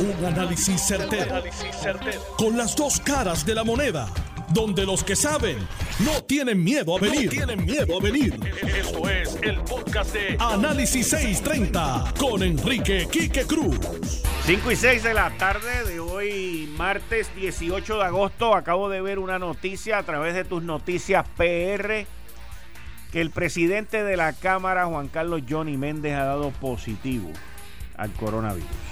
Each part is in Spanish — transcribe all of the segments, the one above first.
Un análisis certero, Con las dos caras de la moneda. Donde los que saben no tienen miedo a venir. tienen miedo a venir. Esto es el podcast de Análisis 630 con Enrique Quique Cruz. 5 y 6 de la tarde de hoy, martes 18 de agosto. Acabo de ver una noticia a través de tus noticias PR que el presidente de la Cámara, Juan Carlos Johnny Méndez, ha dado positivo al coronavirus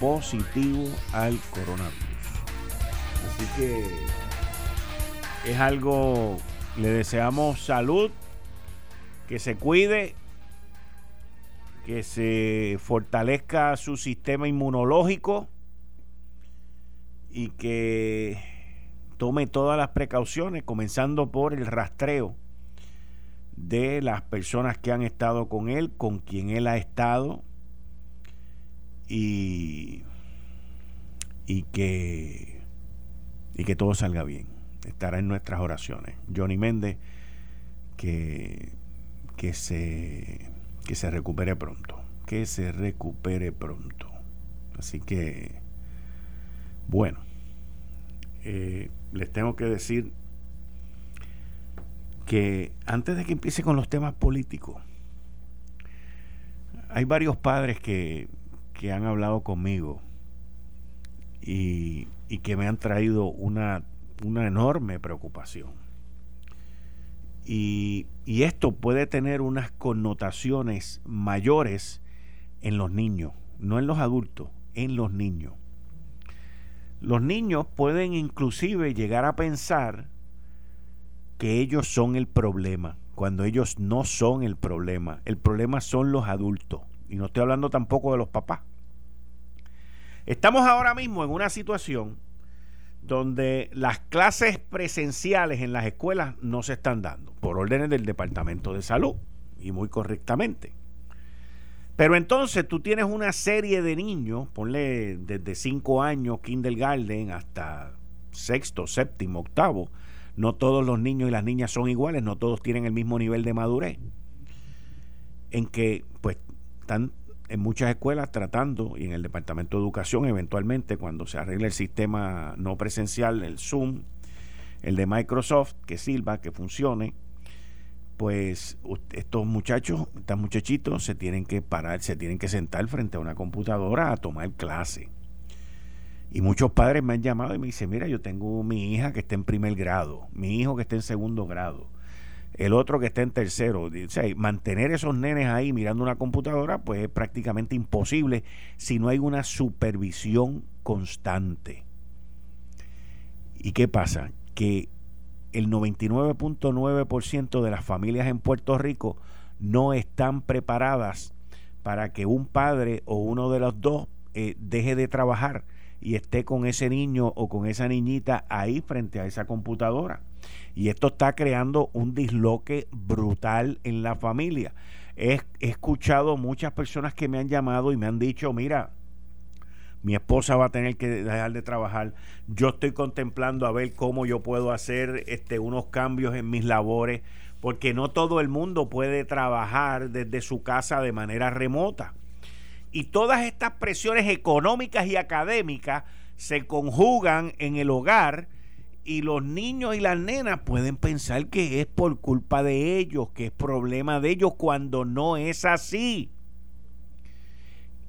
positivo al coronavirus. Así que es algo, le deseamos salud, que se cuide, que se fortalezca su sistema inmunológico y que tome todas las precauciones, comenzando por el rastreo de las personas que han estado con él, con quien él ha estado, y, y, que, y que todo salga bien. Estará en nuestras oraciones. Johnny Méndez, que, que, se, que se recupere pronto. Que se recupere pronto. Así que, bueno, eh, les tengo que decir que antes de que empiece con los temas políticos, hay varios padres que que han hablado conmigo y, que me han traído una, una enorme preocupación. Y, y, esto puede tener unas connotaciones mayores en los niños, no en los adultos, en los niños. Los niños pueden inclusive llegar a pensar que ellos son el problema, cuando ellos no son el problema. El problema son los adultos. Y no estoy hablando tampoco de los papás. Estamos ahora mismo en una situación donde las clases presenciales en las escuelas no se están dando por órdenes del Departamento de Salud y muy correctamente. Pero entonces tú tienes una serie de niños, ponle desde 5 años, kindergarten, hasta sexto, séptimo, octavo. No todos los niños y las niñas son iguales, no todos tienen el mismo nivel de madurez. En que pues están en muchas escuelas tratando, y en el Departamento de Educación eventualmente, cuando se arregle el sistema no presencial, el Zoom, el de Microsoft, que sirva, que funcione, pues estos muchachos, estos muchachitos se tienen que parar, se tienen que sentar frente a una computadora a tomar clase. Y muchos padres me han llamado y me dicen, mira, yo tengo mi hija que está en primer grado, mi hijo que está en segundo grado el otro que está en tercero. O sea, mantener esos nenes ahí mirando una computadora, pues es prácticamente imposible si no hay una supervisión constante. ¿Y qué pasa? Que el 99.9% de las familias en Puerto Rico no están preparadas para que un padre o uno de los dos eh, deje de trabajar y esté con ese niño o con esa niñita ahí frente a esa computadora. Y esto está creando un disloque brutal en la familia. He, escuchado muchas personas que me han llamado y me han dicho, mira, mi esposa va a tener que dejar de trabajar. Yo estoy contemplando a ver cómo yo puedo hacer este, unos cambios en mis labores, porque no todo el mundo puede trabajar desde su casa de manera remota. Y todas estas presiones económicas y académicas se conjugan en el hogar y los niños y las nenas pueden pensar que es por culpa de ellos, que es problema de ellos cuando no es así.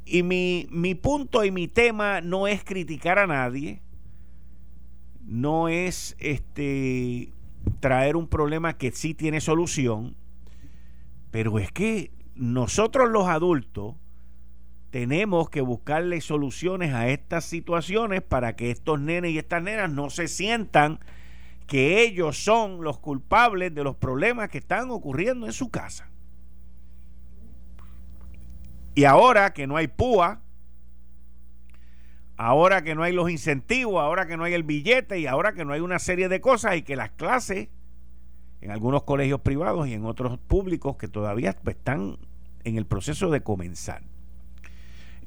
Y mi, mi punto y mi tema no es criticar a nadie, no es este traer un problema que sí tiene solución, pero es que nosotros los adultos tenemos que buscarle soluciones a estas situaciones para que estos nenes y estas nenas no se sientan que ellos son los culpables de los problemas que están ocurriendo en su casa. Y ahora que no hay púa, ahora que no hay los incentivos, ahora que no hay el billete y ahora que no hay una serie de cosas y que las clases en algunos colegios privados y en otros públicos que todavía están en el proceso de comenzar.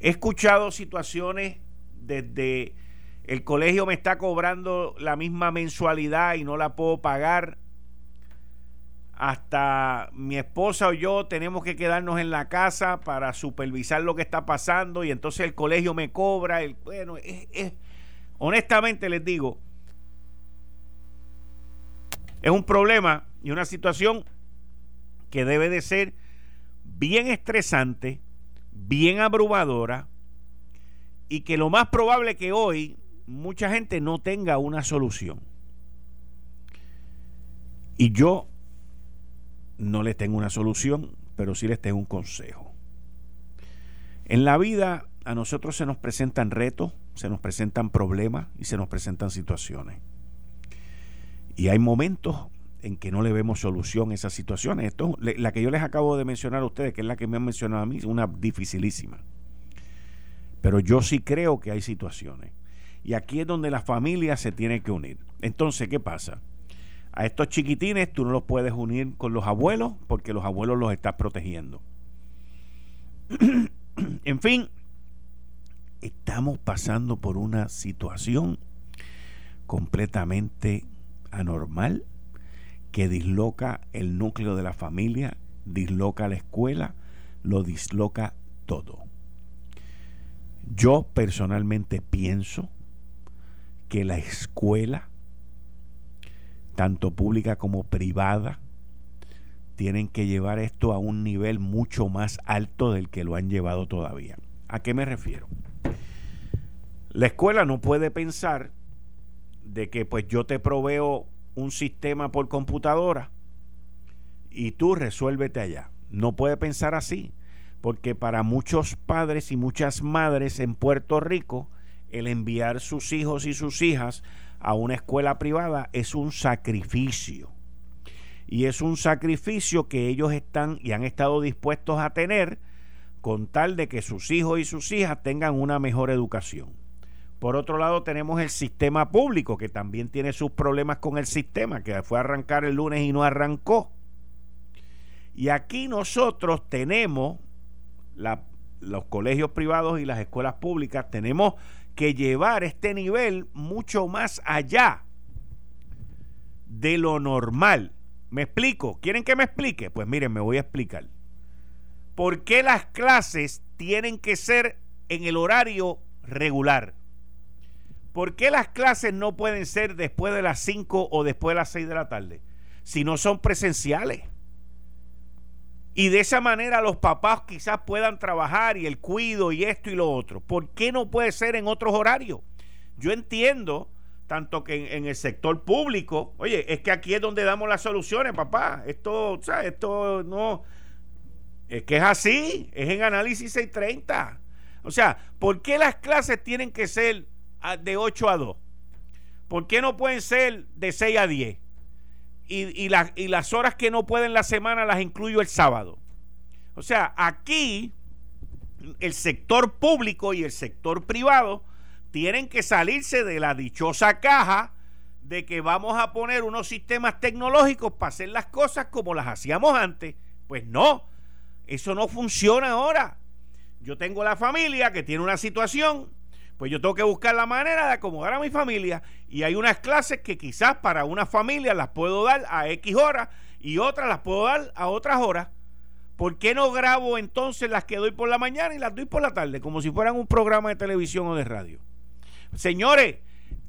He escuchado situaciones desde el colegio me está cobrando la misma mensualidad y no la puedo pagar, hasta mi esposa o yo tenemos que quedarnos en la casa para supervisar lo que está pasando y entonces el colegio me cobra. El, bueno, honestamente les digo, es un problema y una situación que debe de ser bien estresante, bien abrumadora y que lo más probable que hoy mucha gente no tenga una solución. Y yo no les tengo una solución, pero sí les tengo un consejo. En la vida a nosotros se nos presentan retos, se nos presentan problemas y se nos presentan situaciones. Y hay momentos en que no le vemos solución a esas situaciones. Esto, la que yo les acabo de mencionar a ustedes, que es la que me han mencionado a mí, es una dificilísima. Pero yo sí creo que hay situaciones. Y aquí es donde la familia se tiene que unir. Entonces, ¿qué pasa? A estos chiquitines tú no los puedes unir con los abuelos porque los abuelos los estás protegiendo. en fin, estamos pasando por una situación completamente anormal que disloca el núcleo de la familia, disloca la escuela, lo disloca todo. Yo personalmente pienso que la escuela tanto pública como privada, tienen que llevar esto a un nivel mucho más alto del que lo han llevado todavía. ¿A qué me refiero? La escuela no puede pensar de que pues yo te proveo un sistema por computadora y tú resuélvete allá. No puede pensar así, porque para muchos padres y muchas madres en Puerto Rico, el enviar sus hijos y sus hijas a una escuela privada es un sacrificio. Y es un sacrificio que ellos están y han estado dispuestos a tener con tal de que sus hijos y sus hijas tengan una mejor educación. Por otro lado, tenemos el sistema público, que también tiene sus problemas con el sistema, que fue a arrancar el lunes y no arrancó. Y aquí nosotros tenemos los colegios privados y las escuelas públicas, tenemos que llevar este nivel mucho más allá de lo normal. ¿Me explico? ¿Quieren que me explique? Pues miren, me voy a explicar. ¿Por qué las clases tienen que ser en el horario regular? ¿Por qué las clases no pueden ser después de las 5 o después de las 6 de la tarde? Si no son presenciales. Y de esa manera los papás quizás puedan trabajar y el cuido y esto y lo otro. ¿Por qué no puede ser en otros horarios? Yo entiendo tanto que en, el sector público, oye, es que aquí es donde damos las soluciones, papá. Esto, ¿sabes? Esto no. Es que es así, es en análisis 630. O sea, ¿por qué las clases tienen que ser de 8 a 2? ¿Por qué no pueden ser de 6 a 10? y, y las horas que no pueden la semana las incluyo el sábado. O sea, aquí el sector público y el sector privado tienen que salirse de la dichosa caja de que vamos a poner unos sistemas tecnológicos para hacer las cosas como las hacíamos antes. Pues no, eso no funciona ahora. Yo tengo la familia que tiene una situación pues yo tengo que buscar la manera de acomodar a mi familia y hay unas clases que quizás para una familia las puedo dar a X horas y otras las puedo dar a otras horas. ¿Por qué no grabo entonces las que doy por la mañana y las doy por la tarde, como si fueran un programa de televisión o de radio? Señores,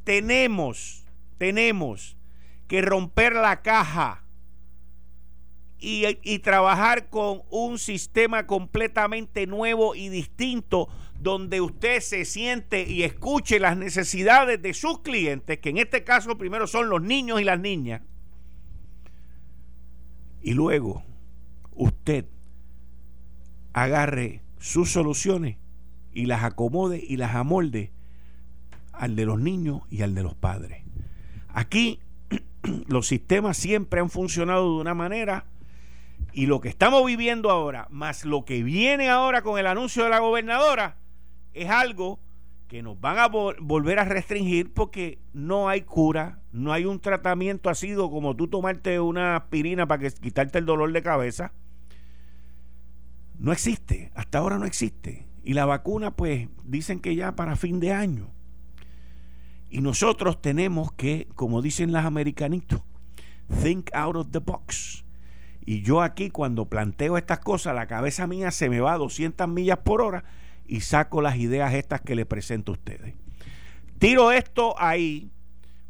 tenemos, tenemos que romper la caja y, y trabajar con un sistema completamente nuevo y distinto donde usted se siente y escuche las necesidades de sus clientes, que en este caso primero son los niños y las niñas, y luego usted agarre sus soluciones y las acomode y las amolde al de los niños y al de los padres. Aquí los sistemas siempre han funcionado de una manera y lo que estamos viviendo ahora, más lo que viene ahora con el anuncio de la gobernadora, es algo que nos van a volver a restringir porque no hay cura, no hay un tratamiento así como tú tomarte una aspirina para que, quitarte el dolor de cabeza. No existe, hasta ahora no existe. Y la vacuna, pues, dicen que ya para fin de año. Y nosotros tenemos que, como dicen las americanitos, think out of the box. Y yo aquí cuando planteo estas cosas, la cabeza mía se me va a 200 millas por hora y saco las ideas estas que les presento a ustedes. Tiro esto ahí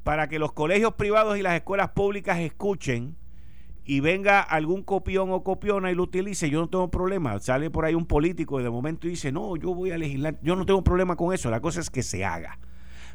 para que los colegios privados y las escuelas públicas escuchen y venga algún copión o copiona y lo utilice, yo no tengo problema. Sale por ahí un político y de momento dice, no, yo voy a legislar. Yo no tengo problema con eso. La cosa es que se haga.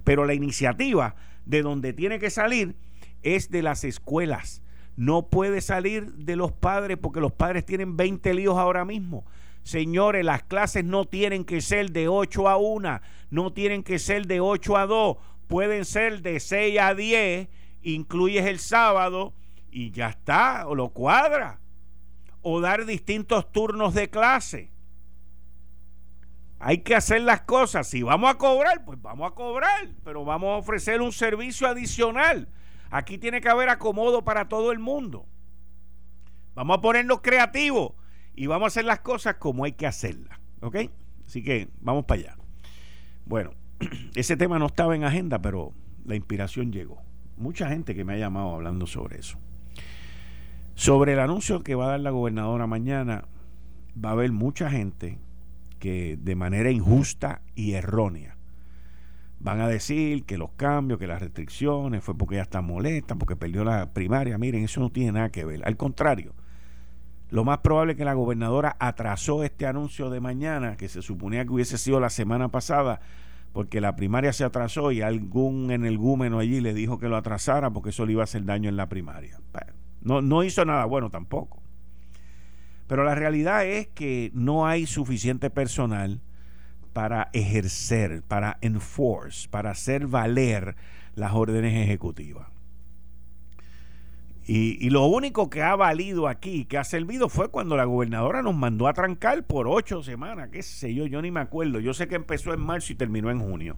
Pero la iniciativa de donde tiene que salir es de las escuelas. No puede salir de los padres porque los padres tienen 20 líos ahora mismo. Señores, las clases no tienen que ser de 8 a 1, no tienen que ser de 8 a 2, pueden ser de 6 a 10, incluyes el sábado y ya está, o lo cuadra. O dar distintos turnos de clase. Hay que hacer las cosas. Si vamos a cobrar, pues vamos a cobrar, pero vamos a ofrecer un servicio adicional. Aquí tiene que haber acomodo para todo el mundo. Vamos a ponernos creativos y vamos a hacer las cosas como hay que hacerlas. ¿Ok? Así que vamos para allá. Bueno, ese tema no estaba en agenda, pero la inspiración llegó. Mucha gente que me ha llamado hablando sobre eso. Sobre el anuncio que va a dar la gobernadora mañana, va a haber mucha gente que de manera injusta y errónea van a decir que los cambios, que las restricciones fue porque ella está molesta, porque perdió la primaria. Miren, eso no tiene nada que ver. Al contrario, lo más probable es que la gobernadora atrasó este anuncio de mañana, que se suponía que hubiese sido la semana pasada, porque la primaria se atrasó y algún en el gúmeno allí le dijo que lo atrasara porque eso le iba a hacer daño en la primaria. no, no hizo nada bueno tampoco. Pero la realidad es que no hay suficiente personal para ejercer, para enforce, para hacer valer las órdenes ejecutivas. Y, lo único que ha valido aquí, que ha servido, fue cuando la gobernadora nos mandó a trancar por ocho semanas, qué sé yo, yo ni me acuerdo. Yo sé que empezó en marzo y terminó en junio.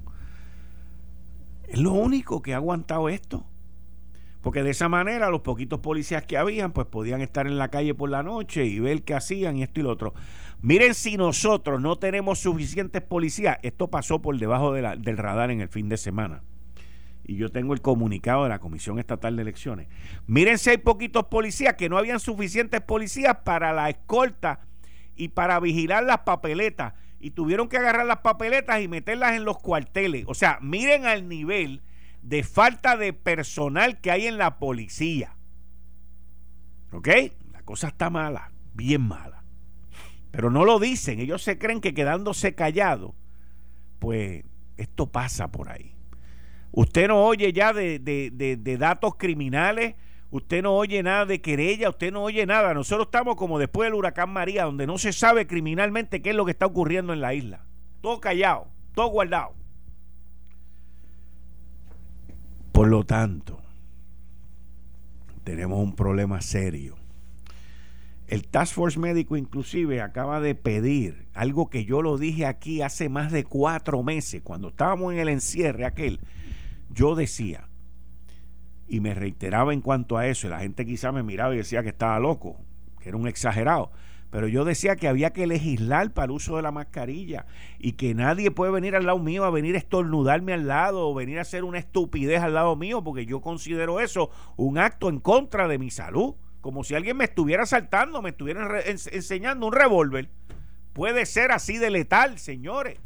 Es lo único que ha aguantado esto. Porque de esa manera los poquitos policías que habían, pues podían estar en la calle por la noche y ver qué hacían y esto y lo otro. Miren si nosotros no tenemos suficientes policías. Esto pasó por debajo del radar en el fin de semana y yo tengo el comunicado de la Comisión Estatal de Elecciones. Miren si hay poquitos policías, que no habían suficientes policías para la escolta y para vigilar las papeletas. Y tuvieron que agarrar las papeletas y meterlas en los cuarteles. O sea, miren al nivel de falta de personal que hay en la policía. ¿Ok? La cosa está mala, bien mala. Pero no lo dicen. Ellos se creen que quedándose callados, pues esto pasa por ahí. Usted no oye ya de, datos criminales, usted no oye nada de querella, usted no oye nada. Nosotros estamos como después del huracán María, donde no se sabe criminalmente qué es lo que está ocurriendo en la isla. Todo callado, todo guardado. Por lo tanto, tenemos un problema serio. El Task Force Médico inclusive acaba de pedir algo que yo lo dije aquí hace más de cuatro meses, cuando estábamos en el encierre aquel yo decía, y me reiteraba en cuanto a eso, y la gente quizá me miraba y decía que estaba loco, que era un exagerado, pero yo decía que había que legislar para el uso de la mascarilla y que nadie puede venir al lado mío a venir a estornudarme al lado o venir a hacer una estupidez al lado mío, porque yo considero eso un acto en contra de mi salud, como si alguien me estuviera saltando, me estuviera enseñando un revólver. Puede ser así de letal, señores.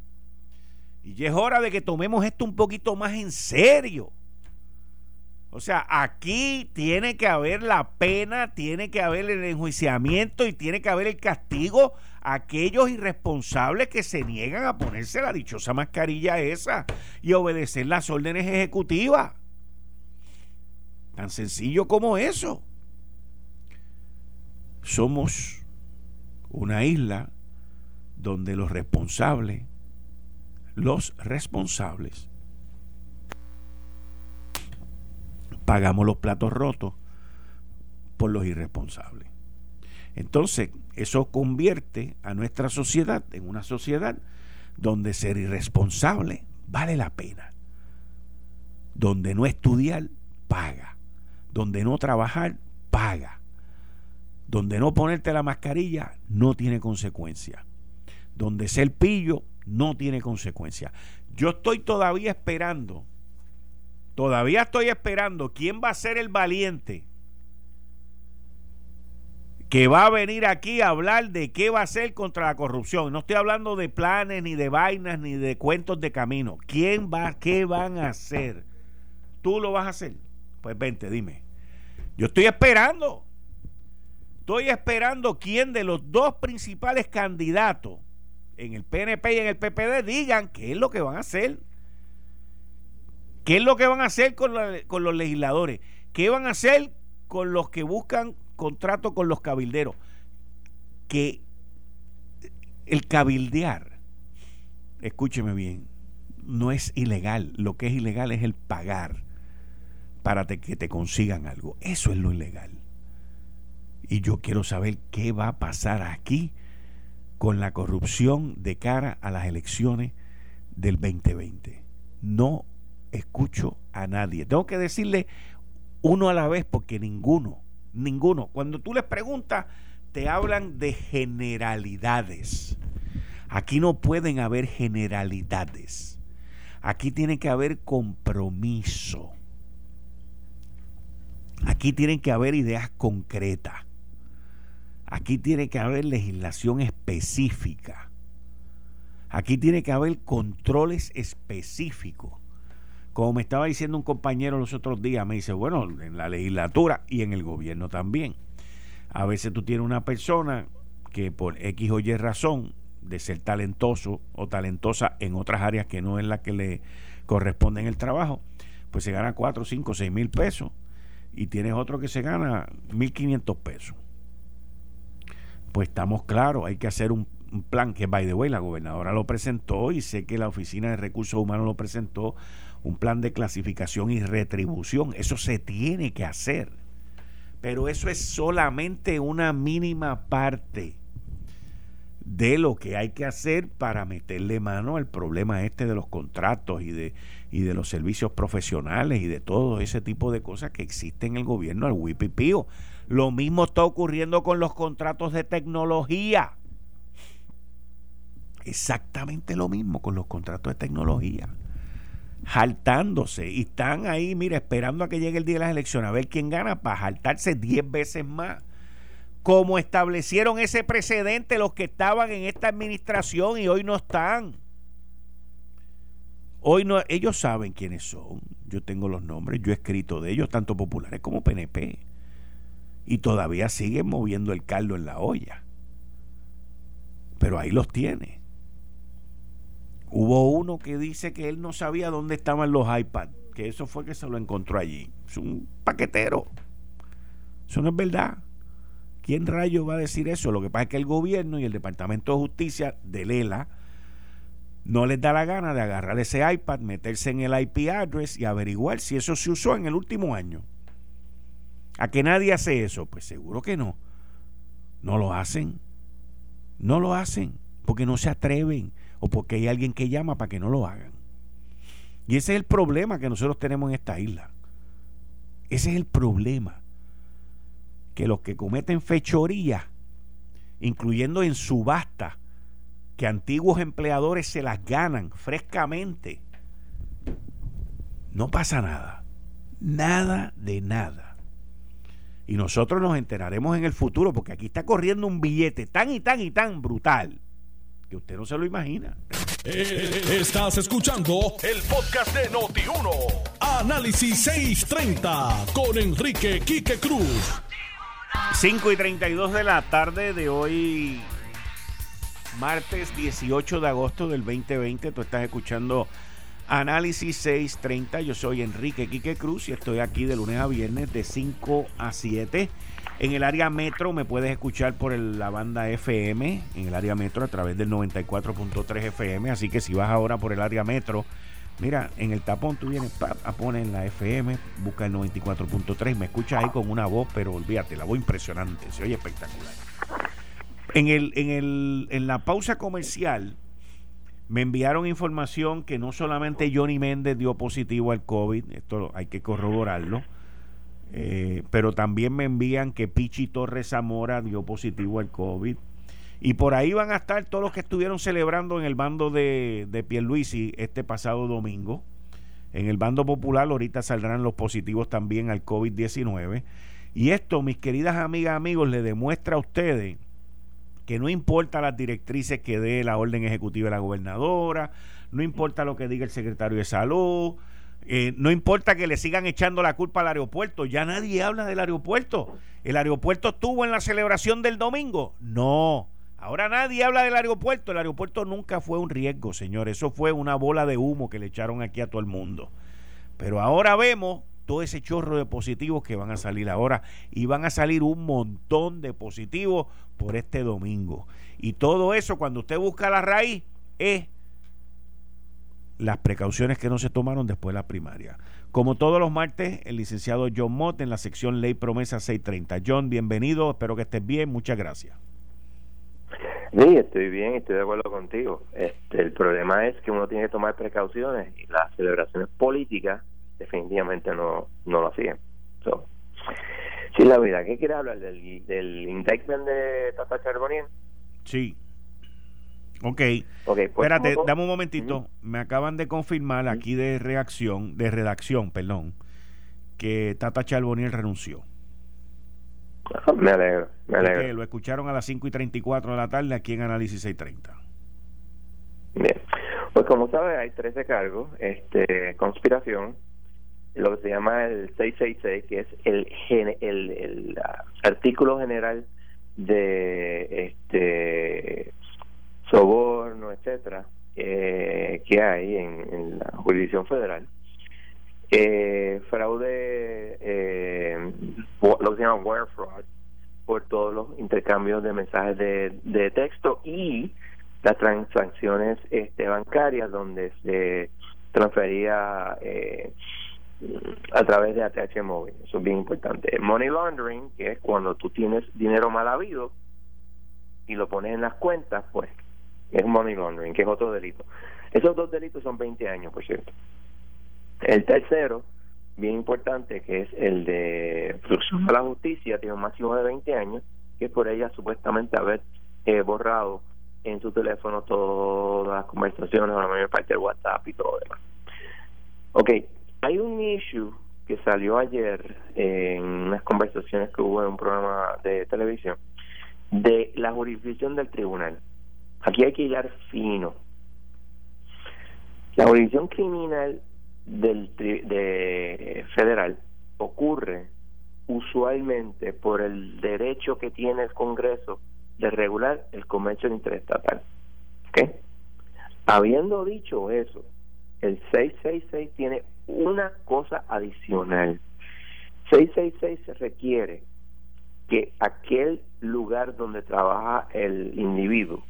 Y ya es hora de que tomemos esto un poquito más en serio. O sea, aquí tiene que haber la pena, tiene que haber el enjuiciamiento y tiene que haber el castigo a aquellos irresponsables que se niegan a ponerse la dichosa mascarilla esa y obedecer las órdenes ejecutivas. Tan sencillo como eso. Somos una isla donde los responsables los responsables pagamos los platos rotos por los irresponsables. Entonces, eso convierte a nuestra sociedad en una sociedad donde ser irresponsable vale la pena. Donde no estudiar, paga. Donde no trabajar, paga. Donde no ponerte la mascarilla, no tiene consecuencia. Donde ser pillo, no tiene consecuencia. Yo estoy todavía esperando, todavía estoy esperando quién va a ser el valiente que va a venir aquí a hablar de qué va a hacer contra la corrupción. No estoy hablando de planes, ni de vainas, ni de cuentos de camino. ¿Quién va, qué van a hacer? ¿Tú lo vas a hacer? Pues vente, dime. Yo estoy esperando. Estoy esperando quién de los dos principales candidatos en el PNP y en el PPD digan qué es lo que van a hacer. ¿Qué es lo que van a hacer con, con los legisladores? ¿Qué van a hacer con los que buscan contrato con los cabilderos? Que el cabildear, escúcheme bien, no es ilegal. Lo que es ilegal es el pagar para que te consigan algo. Eso es lo ilegal. Y yo quiero saber qué va a pasar aquí con la corrupción de cara a las elecciones del 2020. No escucho a nadie. Tengo que decirle uno a la vez porque ninguno, ninguno. Cuando tú les preguntas, te hablan de generalidades. Aquí no pueden haber generalidades. Aquí tiene que haber compromiso. Aquí tienen que haber ideas concretas. Aquí tiene que haber legislación específica. Aquí tiene que haber controles específicos. Como me estaba diciendo un compañero los otros días, me dice, bueno, en la legislatura y en el gobierno también. A veces tú tienes una persona que por X o Y razón de ser talentoso o talentosa en otras áreas que no es la que le corresponde en el trabajo, pues se gana 4, 5, 6 mil pesos y tienes otro que se gana 1.500 pesos. Pues estamos claros, hay que hacer un, plan que, by the way, la gobernadora lo presentó y sé que la Oficina de Recursos Humanos lo presentó, un plan de clasificación y retribución. Eso se tiene que hacer. Pero eso es solamente una mínima parte de lo que hay que hacer para meterle mano al problema este de los contratos y de, y de los servicios profesionales y de todo ese tipo de cosas que existen en el gobierno al WIPIPIO. Lo mismo está ocurriendo con los contratos de tecnología. Exactamente lo mismo con los contratos de tecnología. Jaltándose. Y están ahí, mira, esperando a que llegue el día de las elecciones a ver quién gana para jaltarse 10 veces más como establecieron ese precedente los que estaban en esta administración y hoy no están. Hoy no, ellos saben quiénes son. Yo tengo los nombres, yo he escrito de ellos, tanto populares como PNP. Y todavía siguen moviendo el caldo en la olla. Pero ahí los tiene. Hubo uno que dice que él no sabía dónde estaban los iPads, que eso fue que se lo encontró allí. Es un paquetero. Eso no es verdad. ¿Quién rayo va a decir eso? Lo que pasa es que el gobierno y el Departamento de Justicia de Lela no les da la gana de agarrar ese iPad, meterse en el IP address y averiguar si eso se usó en el último año. ¿A que nadie hace eso? Pues seguro que no. No lo hacen. No lo hacen porque no se atreven o porque hay alguien que llama para que no lo hagan. Y ese es el problema que nosotros tenemos en esta isla. Ese es el problema que los que cometen fechoría, incluyendo en subasta, que antiguos empleadores se las ganan frescamente, no pasa nada. Nada de nada. Y nosotros nos enteraremos en el futuro, porque aquí está corriendo un billete tan y tan y tan brutal que usted no se lo imagina. Eh, estás escuchando el podcast de Noti1. Análisis 630 con Enrique Quique Cruz. 5 y 32 de la tarde de hoy, martes 18 de agosto del 2020. Tú estás escuchando Análisis 630. Yo soy Enrique Quique Cruz y estoy aquí de lunes a viernes de 5 a 7. En el área metro me puedes escuchar por la banda FM, en el área metro a través del 94.3 FM. Así que si vas ahora por el área metro Mira, en el tapón tú vienes poner en la FM, busca el 94.3, me escuchas ahí con una voz, pero olvídate, la voz impresionante, se oye espectacular. En, el, en, el, en la pausa comercial me enviaron información que no solamente Johnny Méndez dio positivo al COVID, esto hay que corroborarlo, eh, pero también me envían que Pichi Torres Zamora dio positivo al COVID y por ahí van a estar todos los que estuvieron celebrando en el bando de, de Pierluisi este pasado domingo. En el bando popular ahorita saldrán los positivos también al COVID-19. Y esto, mis queridas amigas, amigos, le demuestra a ustedes que no importa las directrices que dé la orden ejecutiva de la gobernadora, no importa lo que diga el secretario de salud, eh, no importa que le sigan echando la culpa al aeropuerto, ya nadie habla del aeropuerto. ¿El aeropuerto estuvo en la celebración del domingo? No. Ahora nadie habla del aeropuerto. El aeropuerto nunca fue un riesgo, señor. Eso fue una bola de humo que le echaron aquí a todo el mundo. Pero ahora vemos todo ese chorro de positivos que van a salir ahora y van a salir un montón de positivos por este domingo. Y todo eso, cuando usted busca la raíz, es las precauciones que no se tomaron después de la primaria. Como todos los martes, el licenciado John Mott en la sección Ley Promesa 630. John, bienvenido, espero que estés bien, muchas gracias. Sí, estoy bien, estoy de acuerdo contigo. Este, el problema es que uno tiene que tomar precauciones y las celebraciones políticas definitivamente no, no lo hacían. So, sí, la verdad, ¿qué quiere hablar? ¿Del, del indictment de Tata Charbonnier? Sí. Ok. okay pues, Espérate, dame un momentito. Me acaban de confirmar aquí de reacción, de redacción, perdón, que Tata Charbonnier renunció. Me alegro, me alegro. lo escucharon a las 5 y 34 de la tarde aquí en Análisis 630. Bien. Pues como sabes, hay 13 cargos. Este, conspiración, lo que se llama el 666, que es el, artículo general de este soborno, etcétera, eh, que hay en, la jurisdicción federal. Eh, fraude, eh, lo que se llama wire fraud, por todos los intercambios de mensajes de, de texto y las transacciones este, bancarias donde se transfería eh, a través de ATH móvil. Eso es bien importante. Money laundering, que es cuando tú tienes dinero mal habido y lo pones en las cuentas, pues es money laundering, que es otro delito. Esos dos delitos son 20 años, por cierto. El tercero, bien importante, que es el de obstrucción a la justicia, tiene un máximo de 20 años, que es por ella supuestamente haber eh, borrado en su teléfono todas las conversaciones, o la mayor parte del WhatsApp y todo lo demás. Ok, hay un issue que salió ayer en unas conversaciones que hubo en un programa de televisión de la jurisdicción del tribunal. Aquí hay que hilar fino. La jurisdicción criminal del de federal ocurre usualmente por el derecho que tiene el Congreso de regular el comercio interestatal. ¿Okay? Habiendo dicho eso, el 666 tiene una cosa adicional. 666 se requiere que aquel lugar donde trabaja el individuo,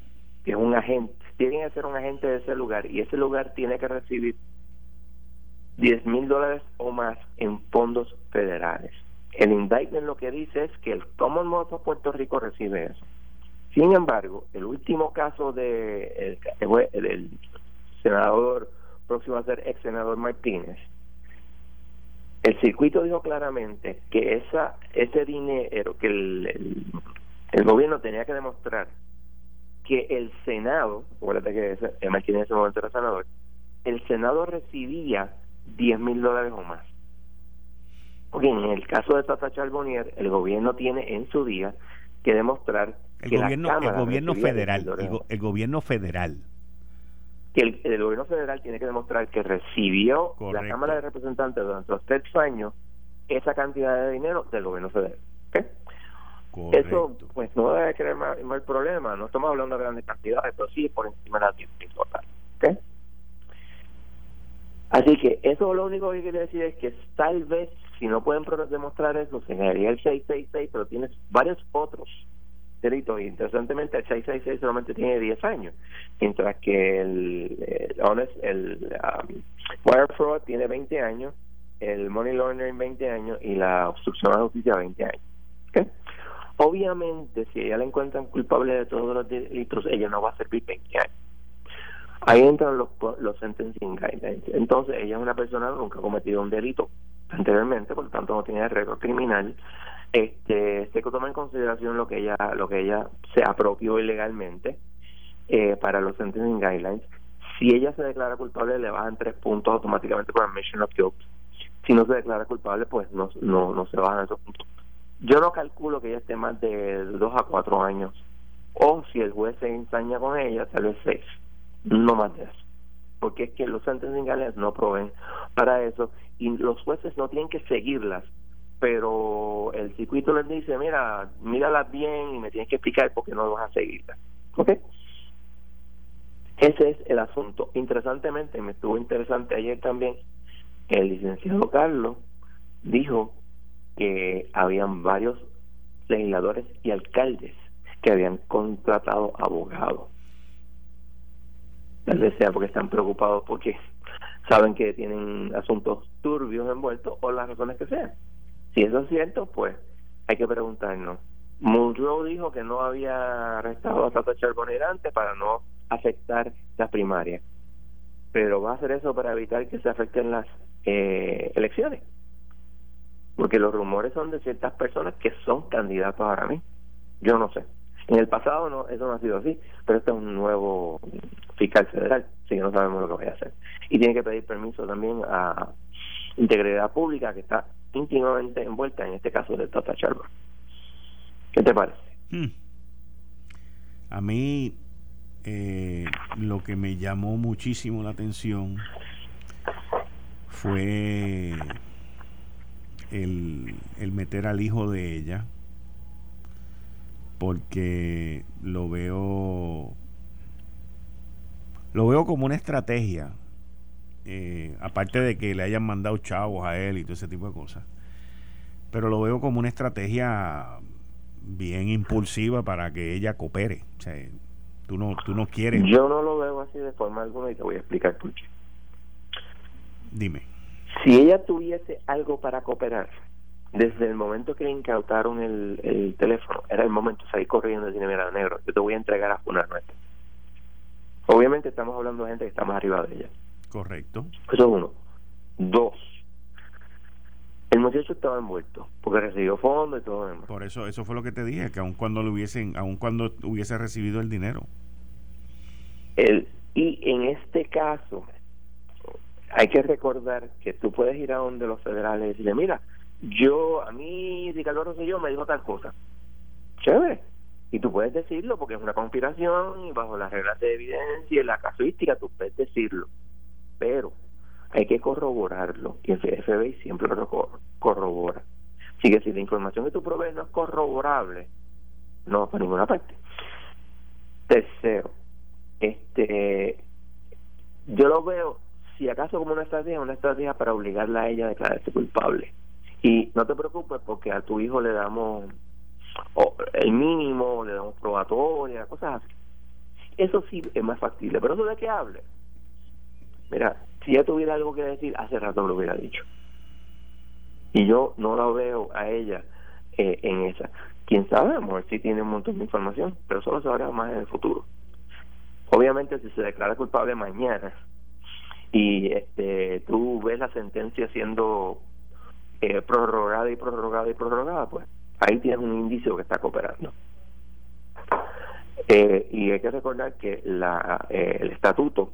que es un agente, tiene que ser un agente de ese lugar y ese lugar tiene que recibir 10 mil dólares o más en fondos federales. El indictment lo que dice es que el Commonwealth de Puerto Rico recibe eso. Sin embargo, el último caso de el senador próximo a ser ex senador Martínez, el circuito dijo claramente que esa ese dinero que el, el, gobierno tenía que demostrar que el Senado, acuérdate que Martínez en ese momento era senador, el Senado recibía 10 mil dólares o más. Porque en el caso de Tata Charbonnier, el gobierno tiene en su día que demostrar el gobierno, el gobierno federal, el gobierno federal que el, gobierno federal tiene que demostrar que recibió la Cámara de Representantes durante los tres años esa cantidad de dinero del gobierno federal. Eso, pues, no debe creer más, el problema. No estamos hablando de grandes cantidades, pero sí por encima de la total. Así que eso lo único que quiere decir es que tal vez, si no pueden demostrar eso, se generaría el 666, pero tienes varios otros delito. Y interesantemente, el 666 solamente tiene 10 años, mientras que el, el, el um, wire fraud tiene 20 años, el money laundering 20 años y la obstrucción a la justicia 20 años. Obviamente, si ella la encuentran culpable de todos los delitos, ella no va a servir 20 años. Ahí entran los, los sentencing guidelines. Entonces, ella es una persona que nunca ha cometido un delito anteriormente, por lo tanto no tiene récord criminal, este se toma en consideración lo que ella lo que ella se apropió ilegalmente eh, para los sentencing guidelines si ella se declara culpable le bajan tres puntos automáticamente por admission of guilt si no se declara culpable pues no no, no se bajan esos puntos yo no calculo que ella esté más de dos a cuatro años. O si el juez se ensaña con ella, tal vez seis. No más de eso. Porque es que los sentencing no proveen para eso y los jueces no tienen que seguirlas. Pero el circuito les dice, mira, míralas bien y me tienes que explicar por qué no vas a seguirlas. ¿Ok? Ese es el asunto. Interesantemente, me estuvo interesante ayer también, el licenciado Carlos dijo que habían varios legisladores y alcaldes que habían contratado abogados. Tal vez sea porque están preocupados porque saben que tienen asuntos turbios envueltos o las razones que sean. Si eso es cierto, pues hay que preguntarnos. Monroe dijo que no había arrestado a Tata Charbonnier antes para no afectar las primarias. Pero va a hacer eso para evitar que se afecten las eh, elecciones. Porque los rumores son de ciertas personas que son candidatos ahora mismo. Yo no sé. En el pasado no, eso no ha sido así, pero este es un nuevo fiscal federal, así que no sabemos lo que va a hacer. Y tiene que pedir permiso también a Integridad Pública, que está íntimamente envuelta en este caso de Tata Charba. ¿Qué te parece? Hmm. A mí eh, lo que me llamó muchísimo la atención fue el, el meter al hijo de ella porque lo veo lo veo como una estrategia eh, aparte de que le hayan mandado chavos a él y todo ese tipo de cosas. Pero lo veo como una estrategia bien impulsiva para que ella coopere. O sea, tú no tú no quieres. Yo no lo veo así de forma alguna y te voy a explicar por qué. Dime. Si ella tuviese algo para cooperar desde el momento que incautaron el, teléfono, era el momento de salir corriendo y decir, mira, negro, yo te voy a entregar a una nuestra. Obviamente estamos hablando de gente que está más arriba de ella. Correcto. Eso es uno. Dos. El muchacho estaba envuelto porque recibió fondos y todo demás. Por eso, eso fue lo que te dije, que aun cuando lo hubiesen, aun cuando hubiese recibido el dinero. El, y en este caso, hay que recordar que tú puedes ir a donde los federales y decirle, mira, yo, a mí Ricardo Rosselló me dijo tal cosa. Chévere. Y tú puedes decirlo porque es una conspiración y bajo las reglas de evidencia y la casuística tú puedes decirlo. Pero hay que corroborarlo y el FBI siempre lo corrobora. Así que si la información que tú provees no es corroborable, no va para ninguna parte. Tercero, este, yo lo veo, si acaso como una estrategia, una estrategia para obligarla a ella a declararse culpable y no te preocupes porque a tu hijo le damos el mínimo, le damos probatoria, cosas así. Eso sí es más factible, pero eso de que hable. Mira, si ya tuviera algo que decir, hace rato lo hubiera dicho. Y yo no la veo a ella eh, en esa. Quién sabe, a lo mejor sí tiene un montón de información, pero solo se verá más en el futuro. Obviamente, si se declara culpable mañana y este tú ves la sentencia siendo eh, prorrogada y prorrogada y prorrogada, pues ahí tienes un indicio que está cooperando. Eh, y hay que recordar que la, eh, el estatuto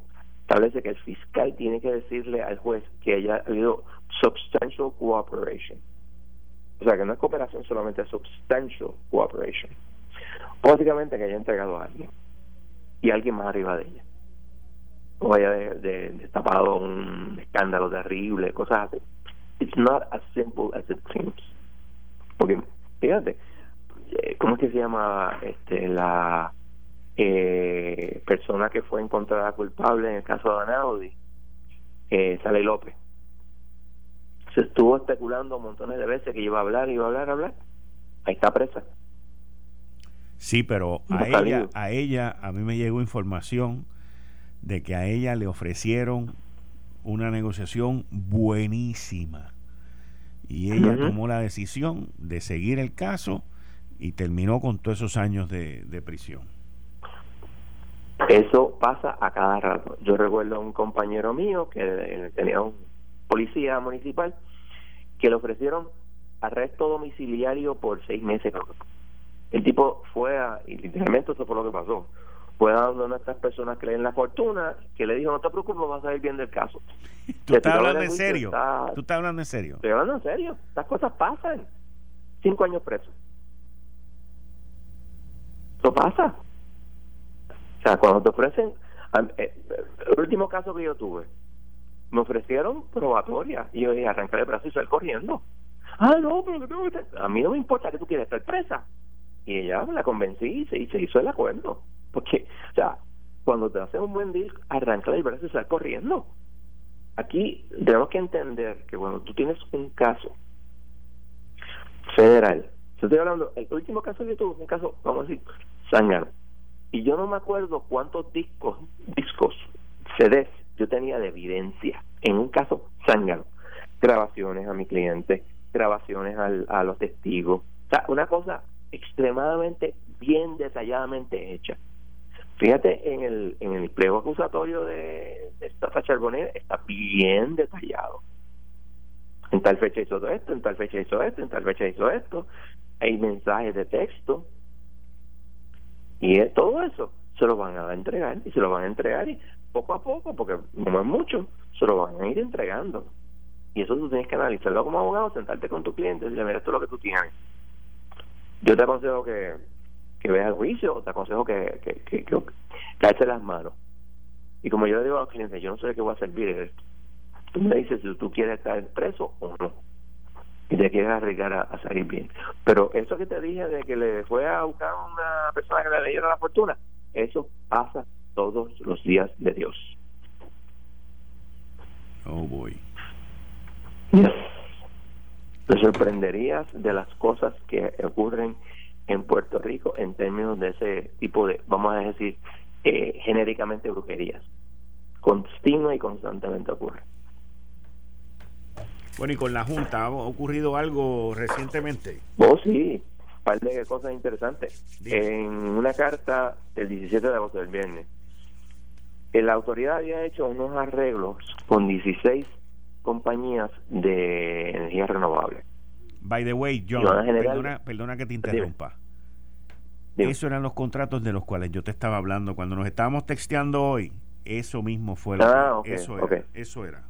establece que el fiscal tiene que decirle al juez que haya habido substantial cooperation. O sea, que no es cooperación solamente, es substantial cooperation. Básicamente que haya entregado a alguien y alguien más arriba de ella. O haya destapado un escándalo terrible, cosas así it's not as simple as it seems. Porque, fíjate, eh, ¿cómo es que se llama este, la eh, persona que fue encontrada culpable en el caso de Anaudi? Eh, López. Se estuvo especulando montones de veces que iba a hablar, iba a hablar, a hablar. Ahí está presa. Sí, pero a ella, a ella, a mí me llegó información de que a ella le ofrecieron una negociación buenísima. Y ella tomó la decisión de seguir el caso y terminó con todos esos años de, prisión. Eso pasa a cada rato. Yo recuerdo a un compañero mío que tenía un policía municipal que le ofrecieron arresto domiciliario por seis meses. El tipo fue a, y literalmente eso fue lo que pasó, fue a donde nuestras personas que leen la fortuna, que le dijo, no te preocupes, vas a salir bien del caso. ¿Tú estás hablando en serio? ¿Tú estás hablando en serio? Estoy hablando en serio. Estas cosas pasan. cinco años preso. Eso pasa. O sea, cuando te ofrecen, eh, el último caso que yo tuve, me ofrecieron probatoria y yo dije, arrancar el brazo y salir corriendo. Ah, no, pero tengo que A mí no me importa que tú quieras estar presa. Y ella me la convencí y se, se hizo el acuerdo. Porque, o sea, cuando te hacen un buen deal, arranca el brazo y sal corriendo. Aquí tenemos que entender que cuando tú tienes un caso federal, yo estoy hablando, el último caso que tuve un caso, vamos a decir, sangano. Y yo no me acuerdo cuántos discos, discos, CDs yo tenía de evidencia en un caso sangano. Grabaciones a mi cliente, grabaciones al, a los testigos. O sea, una cosa extremadamente bien detalladamente hecha. Fíjate, en el, en el pliego acusatorio de, de esta Charbonnet está bien detallado. En tal fecha hizo esto, en tal fecha hizo esto, en tal fecha hizo esto. Hay mensajes de texto. Y todo eso se lo van a entregar y se lo van a entregar y poco a poco, porque no es mucho, se lo van a ir entregando. Y eso tú tienes que analizarlo como abogado, sentarte con tu cliente y decirle, mira, esto es lo que tú tienes. Yo te aconsejo que, que veas el juicio te aconsejo que, que, que, que las manos. Y como yo le digo a los clientes, yo no sé de qué voy a servir esto. Tú me dices si tú quieres estar preso o no. Y te quieres arriesgar a, salir bien. Pero eso que te dije de que le fue a buscar una persona que le leyera la fortuna, eso pasa todos los días de Dios. Oh boy. Te sorprenderías de las cosas que ocurren en Puerto Rico en términos de ese tipo de, vamos a decir, eh, genéricamente brujerías. Continua y constantemente ocurre. Bueno, y con la Junta, ¿ha ocurrido algo recientemente? Oh, sí, un par de cosas interesantes. En una carta del 17 de agosto del viernes, la autoridad había hecho unos arreglos con 16 compañías de energía renovable. By the way, John, perdona, que te interrumpa. Eso eran los contratos de los cuales yo te estaba hablando cuando nos estábamos texteando hoy. Eso mismo fue lo ah, eso era. Eso era.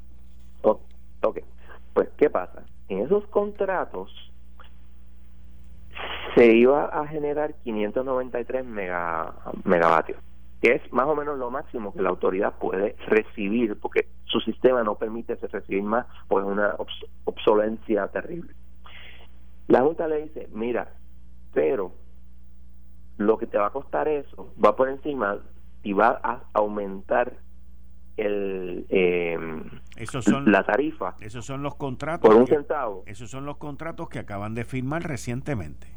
ok. Pues, ¿qué pasa? En esos contratos se iba a generar 593 mega, megavatios que es más o menos lo máximo que la autoridad puede recibir, porque su sistema no permite recibir más, pues una obsolencia terrible. La Junta le dice, mira, pero lo que te va a costar eso va por encima y va a aumentar el eh, esos son, la tarifa. Esos son los contratos. Por un centavo. Esos son los contratos que acaban de firmar recientemente.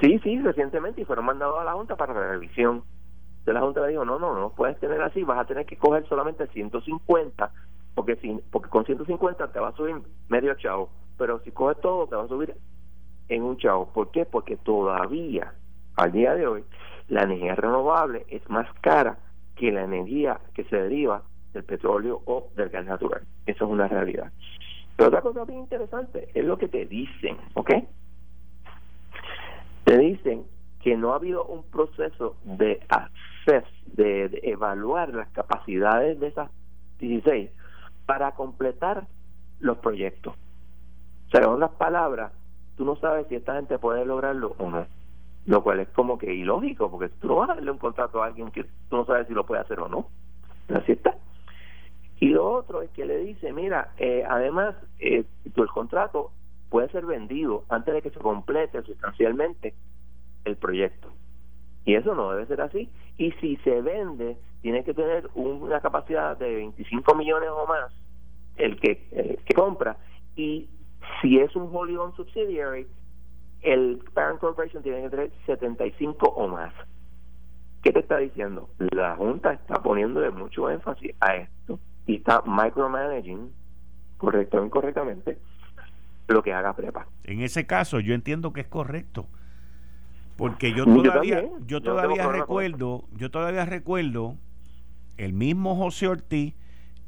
Sí, sí, recientemente y fueron mandados a la Junta para revisión de la Junta le dijo, no, no, no puedes tener así, vas a tener que coger solamente 150, porque, si, porque con 150 te va a subir medio chavo, pero si coges todo te va a subir en un chavo. ¿Por qué? Porque todavía, al día de hoy, la energía renovable es más cara que la energía que se deriva del petróleo o del gas natural. Eso es una realidad. Pero otra cosa bien interesante es lo que te dicen, ¿ok? Te dicen que no ha habido un proceso de de, evaluar las capacidades de esas 16 para completar los proyectos. O sea, en otras palabras, tú no sabes si esta gente puede lograrlo o no. Lo cual es como que ilógico, porque tú no vas a darle un contrato a alguien que tú no sabes si lo puede hacer o no. Así está. Y lo otro es que le dice, mira, eh, además, eh, el contrato puede ser vendido antes de que se complete sustancialmente el proyecto. Y eso no debe ser así. Y si se vende, tiene que tener una capacidad de 25 millones o más el que, que compra. Y si es un wholly owned subsidiary, el parent corporation tiene que tener 75 o más. ¿Qué te está diciendo? La Junta está poniendo mucho énfasis a esto y está micromanaging, correcto o incorrectamente, lo que haga prepa. En ese caso, yo entiendo que es correcto porque yo todavía, yo, todavía recuerdo, yo todavía recuerdo el mismo José Ortiz,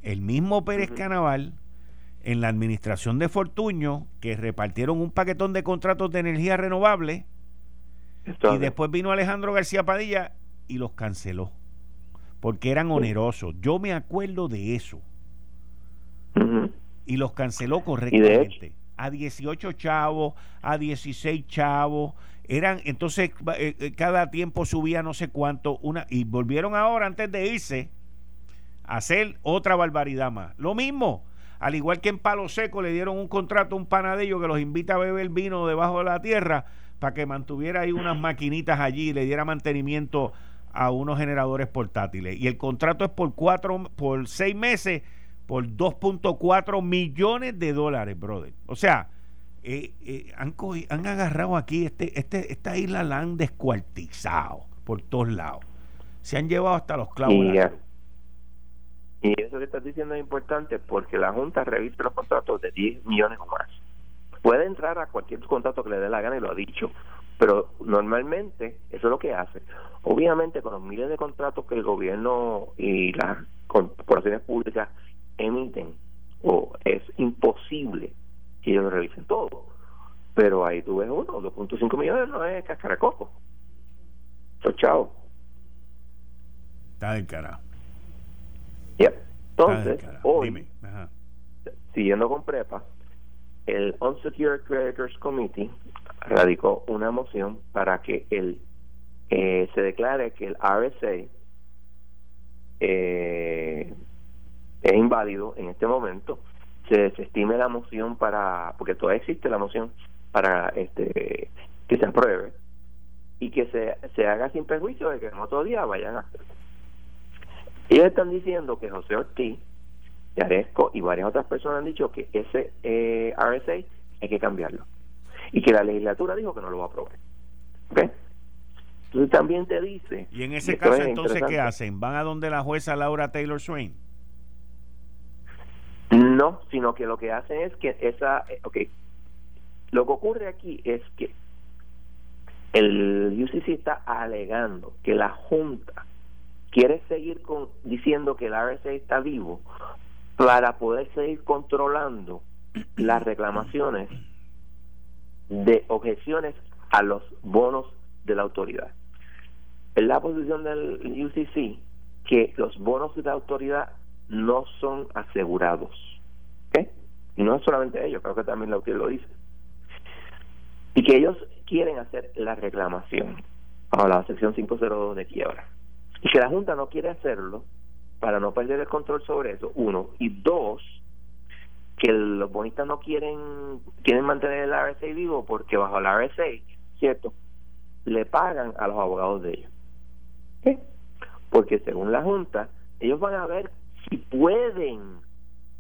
el mismo Pérez Canaval, en la administración de Fortuño, que repartieron un paquetón de contratos de energía renovable, y después vino Alejandro García Padilla y los canceló, porque eran onerosos. Yo me acuerdo de eso. Y los canceló correctamente. a 18 chavos, a 16 chavos. Eran, entonces, eh, eh, cada tiempo subía no sé cuánto, una, y volvieron ahora antes de irse a hacer otra barbaridad más. Lo mismo, al igual que en Palo Seco le dieron un contrato a un panadillo que los invita a beber vino debajo de la tierra para que mantuviera ahí unas maquinitas allí y le diera mantenimiento a unos generadores portátiles. Y el contrato es por cuatro, por seis meses, por 2.4 millones de dólares, brother. O sea, eh, eh, han, han agarrado aquí, este, este, esta isla la han descuartizado por todos lados. Se han llevado hasta los clavos. Y, eso que estás diciendo es importante porque la Junta revisa los contratos de 10 millones o más. Puede entrar a cualquier contrato que le dé la gana y lo ha dicho, pero normalmente eso es lo que hace. Obviamente con los miles de contratos que el gobierno y las corporaciones públicas emiten, o es imposible que ellos lo revisen todo. Pero ahí tú ves uno, 2.5 millones no es cascaracoco. chao. Está del carajo. Entonces, hoy, siguiendo con prepa, el Unsecured Creditors Committee radicó una moción para que el eh, se declare que el RSA eh, es inválido en este momento, se desestime la moción para, porque todavía existe la moción para este que se apruebe y que se, se haga sin perjuicio de que en otro día vayan a. Ellos están diciendo que José Ortiz, Yaresco y varias otras personas han dicho que ese eh, RSA hay que cambiarlo y que la legislatura dijo que no lo va a aprobar. Entonces también te dice... ¿Y en ese caso entonces qué hacen? ¿Van a donde la jueza Laura Taylor Swain? No, sino que lo que hacen es que esa... Eh, ok, lo que ocurre aquí es que el UCC está alegando que la Junta quiere seguir con, diciendo que el RSA está vivo para poder seguir controlando las reclamaciones de objeciones a los bonos de la autoridad. En la posición del UCC que los bonos de la autoridad no son asegurados. ¿okay? Y no es solamente ellos, creo que también la autoridad lo dice. Y que ellos quieren hacer la reclamación a la sección 502 de quiebra y que la Junta no quiere hacerlo para no perder el control sobre eso, uno, y dos, que los bonistas no quieren quieren mantener el RSA vivo porque bajo el RSA, ¿cierto? Le pagan a los abogados de ellos. ¿Qué? Porque según la Junta, ellos van a ver si pueden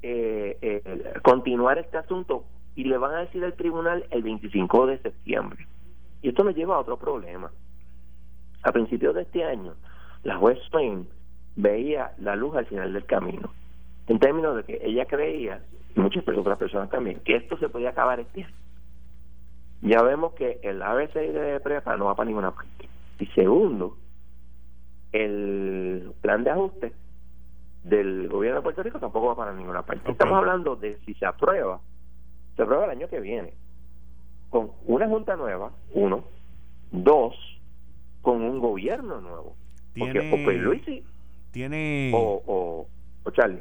eh, eh, continuar este asunto y le van a decir al tribunal el 25 de septiembre. Y esto me lleva a otro problema. A principios de este año, la juez Swain veía la luz al final del camino, en términos de que ella creía, y muchas otras personas también, que esto se podía acabar este año. Ya vemos que el ABC de prepa no va para ninguna parte. Y segundo, el plan de ajuste del gobierno de Puerto Rico tampoco va para ninguna parte. Estamos hablando de si se aprueba, se aprueba el año que viene, con una junta nueva, uno, dos, con un gobierno nuevo. Porque o Luis tiene o, o, o Charlie.